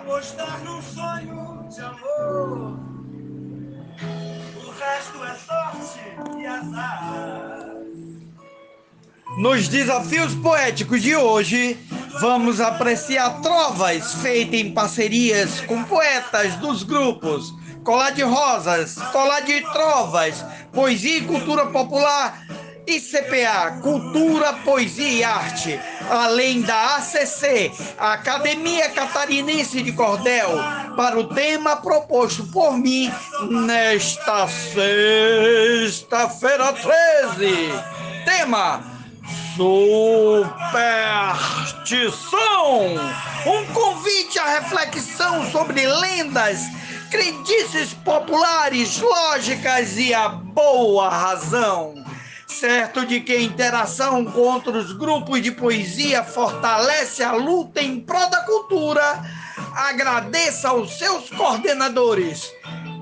Apostar num sonho de amor. O resto é sorte e azar. Nos desafios poéticos de hoje, vamos apreciar trovas feitas em parcerias com poetas dos grupos Colar de Rosas, Colar de Trovas, Poesia e Cultura Popular ICPA, Cultura, Poesia e Arte, além da ACC, Academia Catarinense de Cordel, para o tema proposto por mim nesta sexta-feira 13. Tema Superstição! Um convite à reflexão sobre lendas, crendices populares, lógicas e a boa razão certo de que a interação com outros grupos de poesia fortalece a luta em prol da cultura, agradeça aos seus coordenadores.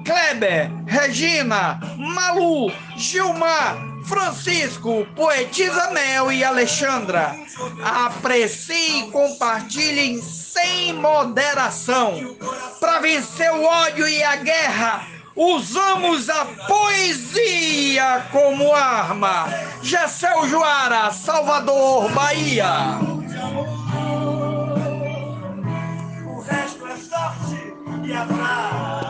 Kleber, Regina, Malu, Gilmar, Francisco, Poetisa Mel e Alexandra. Aprecie e compartilhem sem moderação. Para vencer o ódio e a guerra, usamos a poesia como arma. Gessel Joara, Salvador, Bahia. O resto é sorte e azar.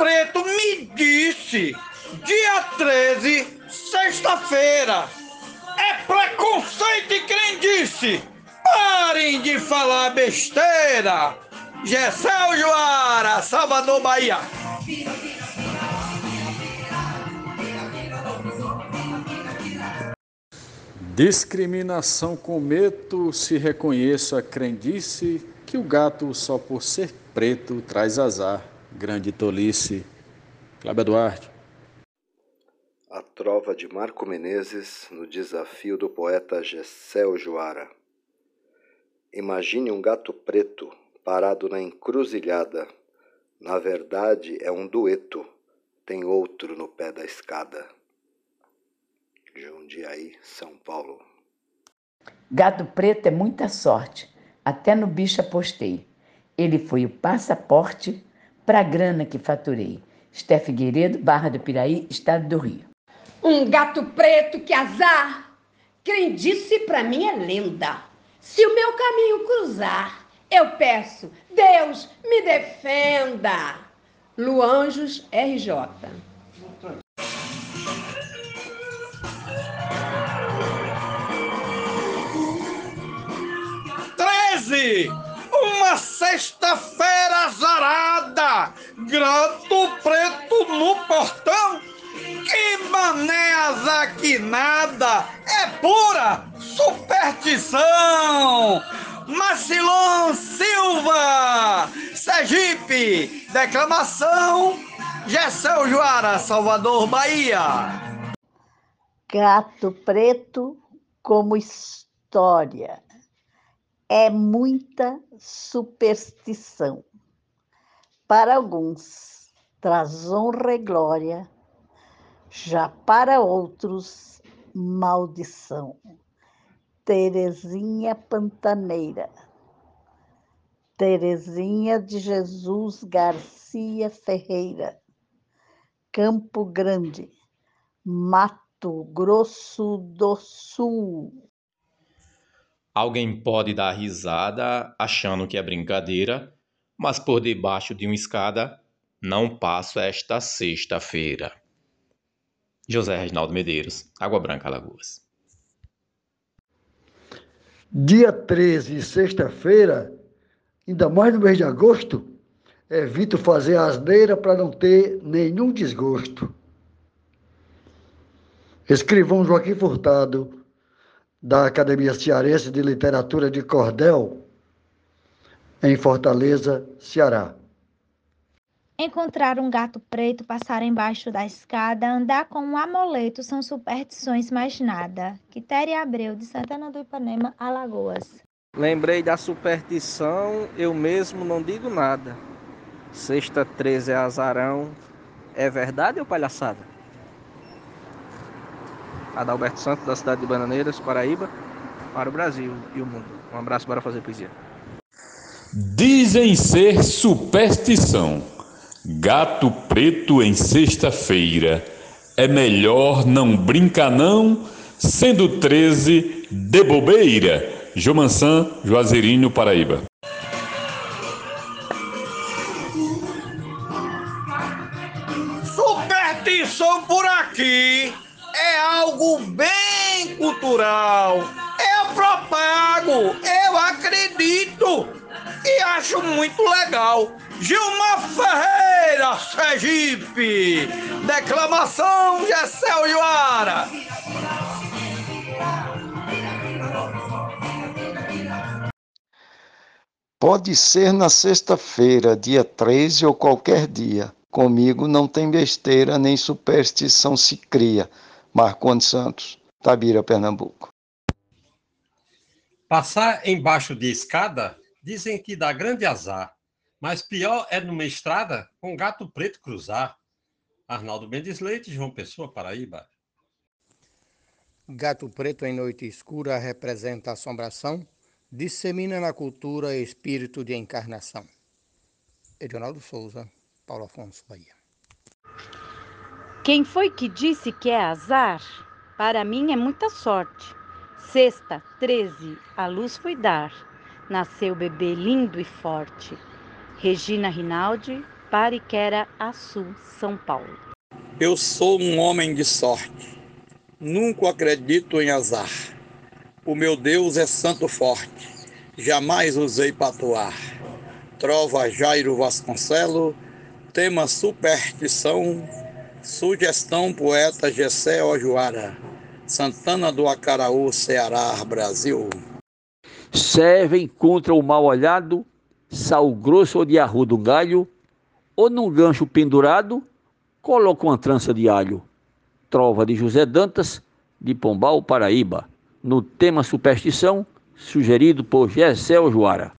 Preto me disse, dia 13, sexta-feira, é preconceito e crendice. Parem de falar besteira. Gessel Joara, Salvador, Bahia. Discriminação cometo se reconheço a crendice que o gato só por ser preto traz azar. Grande tolice. Cláudio Duarte. A trova de Marco Menezes no desafio do poeta Gessel Joara. Imagine um gato preto parado na encruzilhada. Na verdade, é um dueto, tem outro no pé da escada. Jundiaí, São Paulo. Gato preto é muita sorte. Até no bicho apostei. Ele foi o passaporte para a grana que faturei. Esté Figueiredo, Barra do Piraí, Estado do Rio. Um gato preto, que azar! Quem disse pra mim é lenda. Se o meu caminho cruzar, eu peço, Deus me defenda. Luanjos RJ. 13. Uma sexta-feira azarada. Grato preto no portão. Que mané azaquinada. É pura superstição. Marcilon Silva. Sergipe. Declamação. Gessel Joara, Salvador, Bahia. Gato preto como história. É muita superstição. Para alguns, traz honra e glória, já para outros, maldição. Terezinha Pantaneira. Terezinha de Jesus Garcia Ferreira. Campo Grande, Mato Grosso do Sul. Alguém pode dar risada achando que é brincadeira, mas por debaixo de uma escada não passo esta sexta-feira. José Reginaldo Medeiros, Água Branca, Alagoas. Dia 13, sexta-feira, ainda mais no mês de agosto, evito fazer asneira para não ter nenhum desgosto. Escrivão Joaquim Furtado, da Academia Cearense de Literatura de Cordel, em Fortaleza, Ceará. Encontrar um gato preto, passar embaixo da escada, andar com um amuleto são superstições mais nada. Quitéria Abreu, de Santana do Ipanema, Alagoas. Lembrei da superstição, eu mesmo não digo nada. Sexta 13 é azarão. É verdade ou palhaçada? Adalberto Santos, da cidade de Bananeiras, Paraíba, para o Brasil e o mundo. Um abraço para fazer poesia. Dizem ser superstição. Gato preto em sexta-feira. É melhor não brincar não, sendo 13 de bobeira. Jomansan, Juazeirinho, Paraíba. Superstição por aqui é algo bem cultural. Eu propago, eu acredito e acho muito legal. Gilmar Ferreira, Sergipe. Declamação Gessel Joara. Pode ser na sexta-feira, dia 13 ou qualquer dia. Comigo não tem besteira nem superstição se cria. Marcondes Santos, Tabira, Pernambuco. Passar embaixo de escada dizem que dá grande azar. Mas pior é numa estrada com gato preto cruzar. Arnaldo Mendes Leite, João Pessoa, Paraíba. Gato preto em noite escura representa assombração, dissemina na cultura espírito de encarnação. Edionaldo Souza, Paulo Afonso, Bahia. Quem foi que disse que é azar? Para mim é muita sorte. Sexta, 13, a luz foi dar. Nasceu bebê lindo e forte. Regina Rinaldi, Pariquera, Açu, São Paulo. Eu sou um homem de sorte. Nunca acredito em azar. O meu Deus é santo forte. Jamais usei patuar. Trova Jairo Vasconcelo, tema superstição, sugestão poeta Gessé Ojoara, Santana do Acaraú, Ceará, Brasil. Servem contra o mal olhado sal grosso ou de arrudo galho, ou num gancho pendurado, coloca uma trança de alho. Trova de José Dantas, de Pombal, Paraíba, no tema superstição, sugerido por Gessel Joara.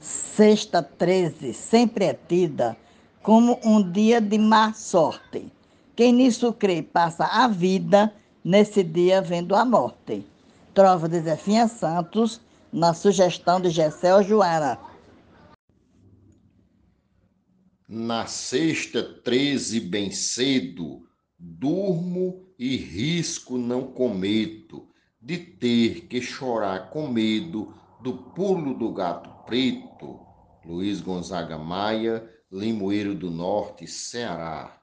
Sexta 13 sempre é tida como um dia de má sorte. Quem nisso crê passa a vida nesse dia vendo a morte. Trova de Zefinha Santos, na sugestão de Gessel Joara. Na sexta, 13, bem cedo, durmo e risco não cometo de ter que chorar com medo do pulo do gato preto. Luiz Gonzaga Maia, Limoeiro do Norte, Ceará.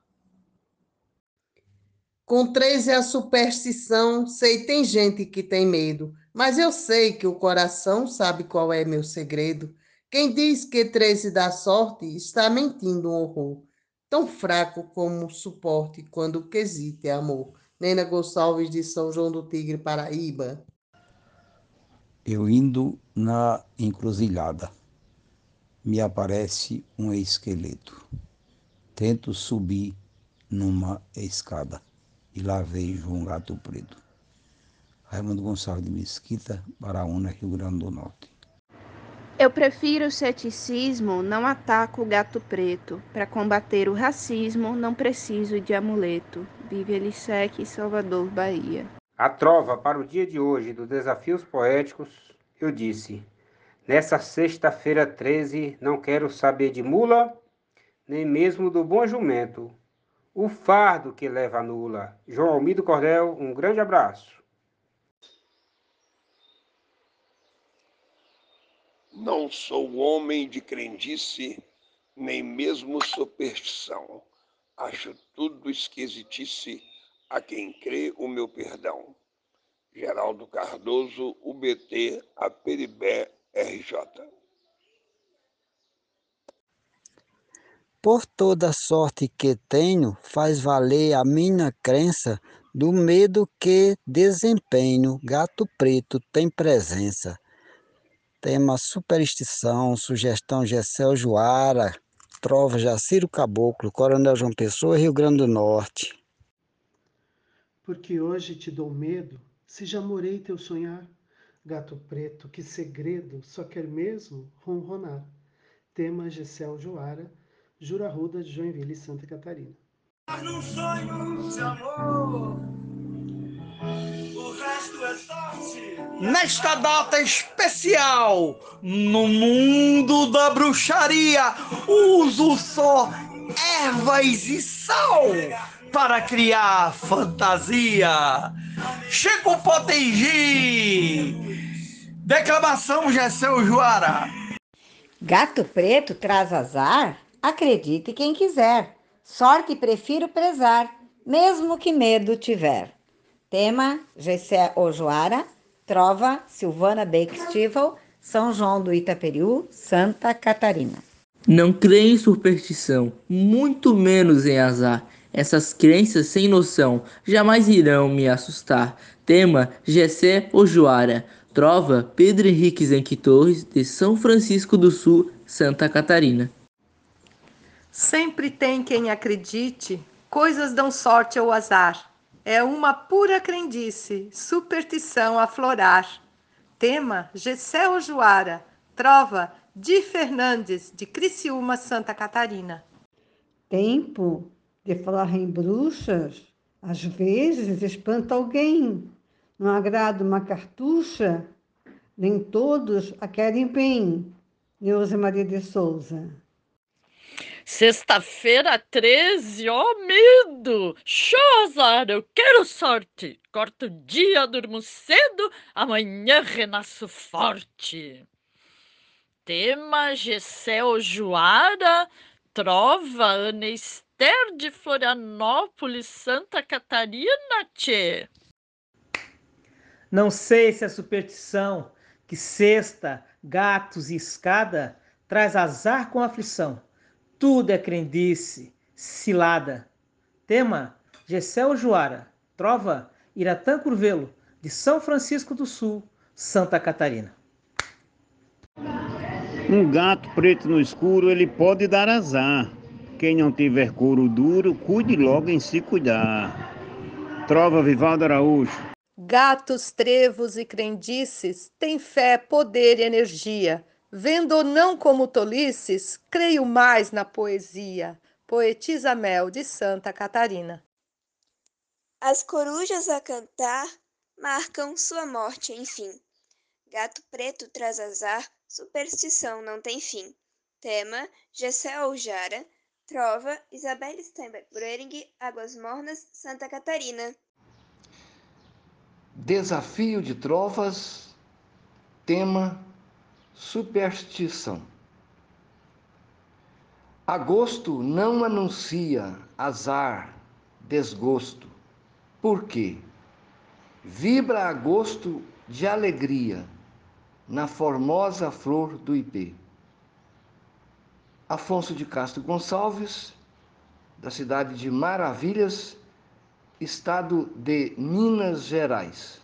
Com 13 é a superstição, sei tem gente que tem medo mas eu sei que o coração sabe qual é meu segredo. Quem diz que 13 dá sorte está mentindo um horror, tão fraco como suporte quando o quesito é amor. Nena Gonçalves de São João do Tigre, Paraíba. Eu indo na encruzilhada, me aparece um esqueleto. Tento subir numa escada e lá vejo um gato preto. Raimundo Gonçalves de Mesquita, Baraúna, Rio Grande do Norte. Eu prefiro o ceticismo, não ataco o gato preto. Para combater o racismo, não preciso de amuleto. Vive Elisec, Salvador, Bahia. A trova para o dia de hoje dos desafios poéticos, eu disse: Nessa sexta-feira 13, não quero saber de mula, nem mesmo do bom jumento. O fardo que leva nula. João Almido Cordel, um grande abraço. Não sou homem de crendice, nem mesmo superstição. Acho tudo esquisitice a quem crê o meu perdão. Geraldo Cardoso, UBT, Aperibé, RJ. Por toda sorte que tenho, faz valer a minha crença do medo que desempenho. Gato preto tem presença. Tema superstição, sugestão Gessel Joara. trova Jaciro Caboclo, Coronel João Pessoa, Rio Grande do Norte. Porque hoje te dou medo, se já morei teu sonhar. Gato preto, que segredo, só quer mesmo ronronar. Tema Gessel Joara, Jura Ruda de Joinville, Santa Catarina. Num sonho de amor, o resto é sorte. Nesta data especial, no mundo da bruxaria, uso só ervas e sal para criar fantasia. Chico Potengi, declamação Gessel Joara. Gato preto traz azar? Acredite quem quiser. Sorte prefiro prezar, mesmo que medo tiver. Tema: Gessé Ojoara, Trova, Silvana Bake São João do Itaperiú, Santa Catarina. Não creio em superstição, muito menos em azar. Essas crenças sem noção jamais irão me assustar. Tema: Gessé Ojoara. Trova: Pedro Henrique Zenque Torres, de São Francisco do Sul, Santa Catarina. Sempre tem quem acredite, coisas dão sorte ou azar. É uma pura crendice, superstição a florar. Tema: Gessé Joara. Trova: Di Fernandes, de Criciúma, Santa Catarina. Tempo de falar em bruxas, às vezes espanta alguém. Não agrada uma cartucha, nem todos a querem bem. Neuza Maria de Souza. Sexta-feira 13, ó oh, medo! Show azar, eu quero sorte! Corto o dia, durmo cedo, amanhã renasço forte. Tema Gessel Joara, Trova Ana de Florianópolis, Santa Catarina, tchê. Não sei se é superstição que cesta, gatos e escada traz azar com aflição tudo é crendice, cilada. Tema: Gessel Joara. Trova: Iratã Curvelo, de São Francisco do Sul, Santa Catarina. Um gato preto no escuro, ele pode dar azar. Quem não tiver couro duro, cuide logo em se cuidar. Trova Vivaldo Araújo. Gatos, trevos e crendices têm fé, poder e energia Vendo ou não como tolices, creio mais na poesia. Poetisa Mel de Santa Catarina. As corujas a cantar marcam sua morte, enfim. Gato preto traz azar, superstição não tem fim. Tema: Gessé Jara. Trova: Isabelle Steinbeck Brering, Águas Mornas, Santa Catarina. Desafio de trovas. Tema: Superstição. Agosto não anuncia azar, desgosto. Por quê? Vibra agosto de alegria na formosa flor do ipê. Afonso de Castro Gonçalves, da cidade de Maravilhas, estado de Minas Gerais.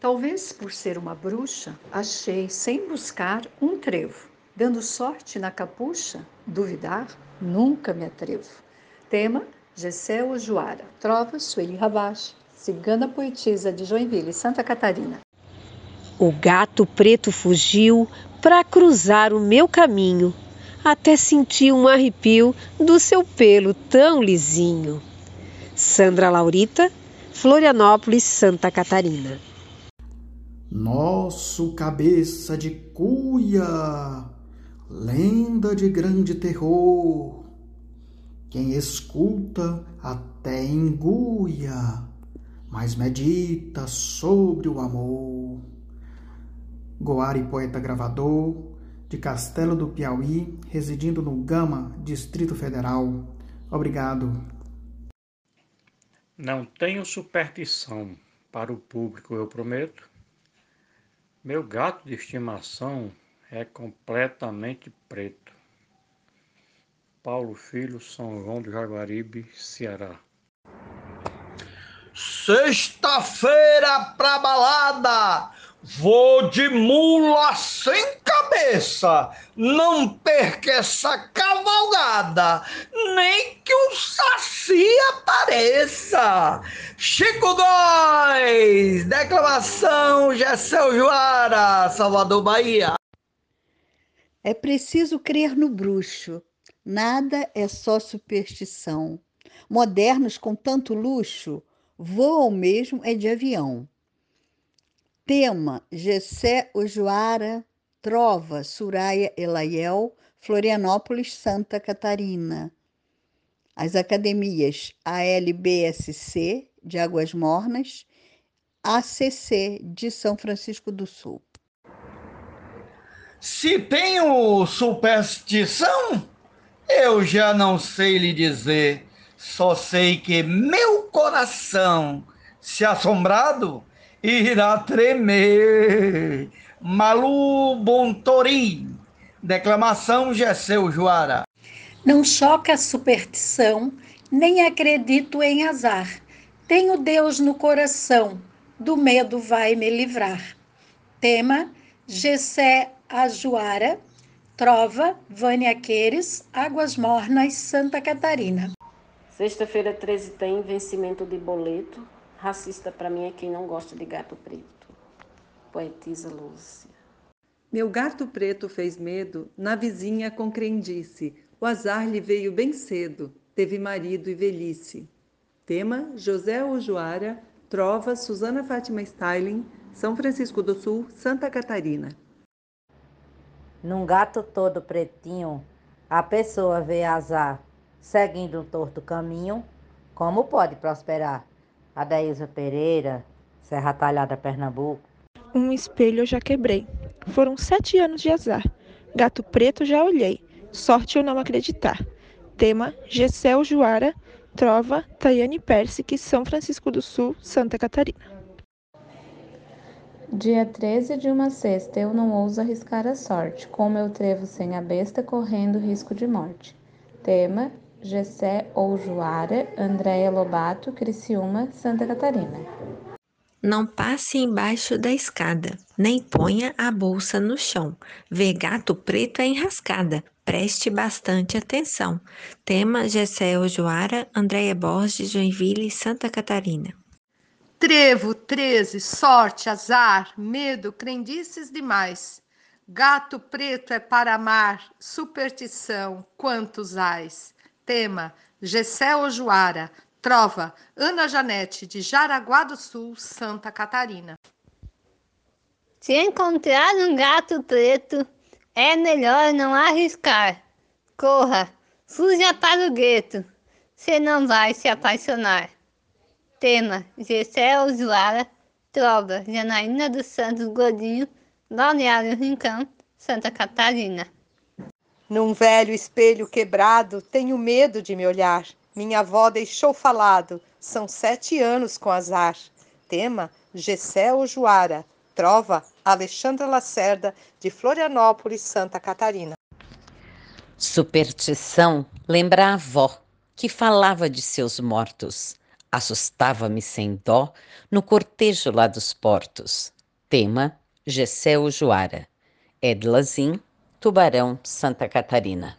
Talvez por ser uma bruxa, achei sem buscar um trevo. Dando sorte na capucha, duvidar, nunca me atrevo. Tema: Gessel Joara. Trova: Sueli Rabash. Cigana poetisa de Joinville, Santa Catarina. O gato preto fugiu para cruzar o meu caminho. Até senti um arrepio do seu pelo tão lisinho. Sandra Laurita, Florianópolis, Santa Catarina. Nosso cabeça de cuia, lenda de grande terror. Quem escuta até enguia, mas medita sobre o amor. Goari, poeta gravador, de Castelo do Piauí, residindo no Gama, Distrito Federal. Obrigado. Não tenho superstição para o público, eu prometo meu gato de estimação é completamente preto. Paulo Filho, São João do Jaguaribe, Ceará. Sexta-feira pra balada, vou de mula sem cabeça. Não perca essa cavalgada, nem que o saci apareça. Chico Góes, declamação Gessel Joara, Salvador, Bahia. É preciso crer no bruxo. Nada é só superstição. Modernos com tanto luxo voam mesmo é de avião. Tema: Gessé Ojoara, Trova, Suraya Elaiel, Florianópolis, Santa Catarina. As academias ALBSC de Águas Mornas, ACC de São Francisco do Sul. Se tenho superstição, eu já não sei lhe dizer. Só sei que meu coração, se assombrado, irá tremer. Malu Bontorim, declamação Gesseu Joara. Não choca a superstição, nem acredito em azar. Tenho Deus no coração, do medo vai me livrar. Tema: Gessé Ajuara, Trova, Vânia Queires, Águas Mornas, Santa Catarina. Sexta-feira 13 tem vencimento de boleto. Racista para mim é quem não gosta de gato preto. Poetisa Lúcia. Meu gato preto fez medo na vizinha com crendice. O azar lhe veio bem cedo, teve marido e velhice. Tema: José Ojoara, Trova, Susana Fátima Styling, São Francisco do Sul, Santa Catarina. Num gato todo pretinho, a pessoa vê azar, seguindo um torto caminho, como pode prosperar? Adaísa Pereira, Serra Talhada, Pernambuco. Um espelho eu já quebrei. Foram sete anos de azar. Gato preto já olhei. Sorte eu não acreditar. Tema: Gessel Juara, Trova, Tayane Persic, São Francisco do Sul, Santa Catarina. Dia 13 de uma sexta, eu não ouso arriscar a sorte, como eu trevo sem a besta, correndo risco de morte. Tema: Gessé ou Juara, Andréia Lobato, Criciúma, Santa Catarina. Não passe embaixo da escada, nem ponha a bolsa no chão. Ver gato preto é enrascada. Preste bastante atenção. Tema Gessé Ojoara, Andréia Borges, Joinville, Santa Catarina. Trevo, 13, sorte, azar, medo, crendices demais. Gato preto é para amar, superstição, quantos ais. Tema, Gessé Ojoara, Trova, Ana Janete, de Jaraguá do Sul, Santa Catarina. Se encontrar um gato preto, é melhor não arriscar. Corra, fuja para o gueto, você não vai se apaixonar. Tema: Gessé Joara, Trova, Janaína dos Santos Godinho, Balneário Rincão, Santa Catarina. Num velho espelho quebrado, tenho medo de me olhar. Minha avó deixou falado, são sete anos com azar. Tema: Gessé Joara, Trova, Alexandra Lacerda, de Florianópolis, Santa Catarina. Superstição lembra a avó, que falava de seus mortos assustava-me sem dó no cortejo lá dos portos. Tema: Gessel Joara. Edlazim, Tubarão, Santa Catarina.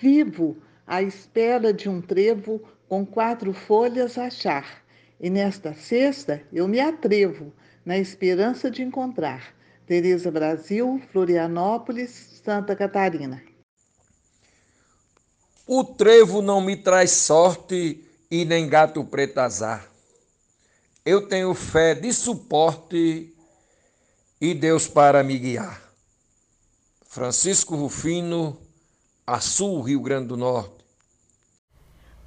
Vivo à espera de um trevo com quatro folhas achar, e nesta sexta eu me atrevo, na esperança de encontrar. Tereza Brasil, Florianópolis, Santa Catarina. O trevo não me traz sorte e nem gato preto azar. Eu tenho fé de suporte e Deus para me guiar. Francisco Rufino, Açul, Rio Grande do Norte.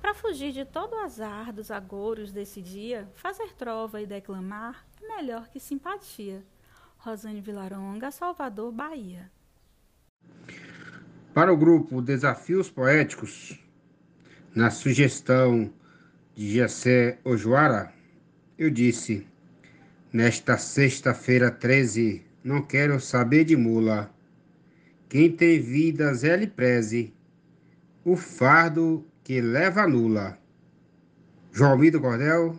Para fugir de todo o azar dos agouros desse dia, fazer trova e declamar é melhor que simpatia. Rosane Vilaronga, Salvador, Bahia. Para o grupo Desafios Poéticos, na sugestão de Jessé Ojoara, eu disse: Nesta sexta-feira 13, não quero saber de mula. Quem tem vidas ele preze, o fardo que leva nula. João Vitor Cordel,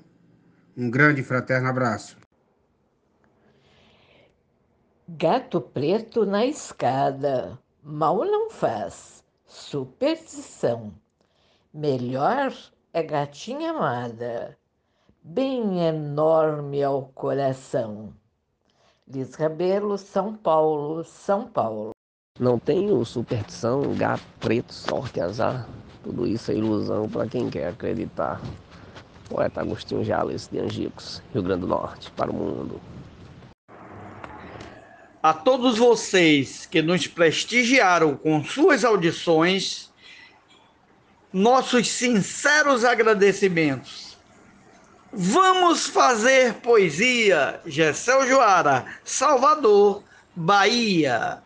um grande fraterno abraço. Gato preto na escada, mal não faz, superstição. Melhor é gatinha amada, bem enorme ao coração. Liz Rabelo, São Paulo, São Paulo. Não tenho superstição, gato preto, sorte, azar. Tudo isso é ilusão para quem quer acreditar. Poeta Agostinho Jales de Angicos, Rio Grande do Norte, para o mundo. A todos vocês que nos prestigiaram com suas audições, nossos sinceros agradecimentos. Vamos fazer poesia, Gessel Joara, Salvador, Bahia.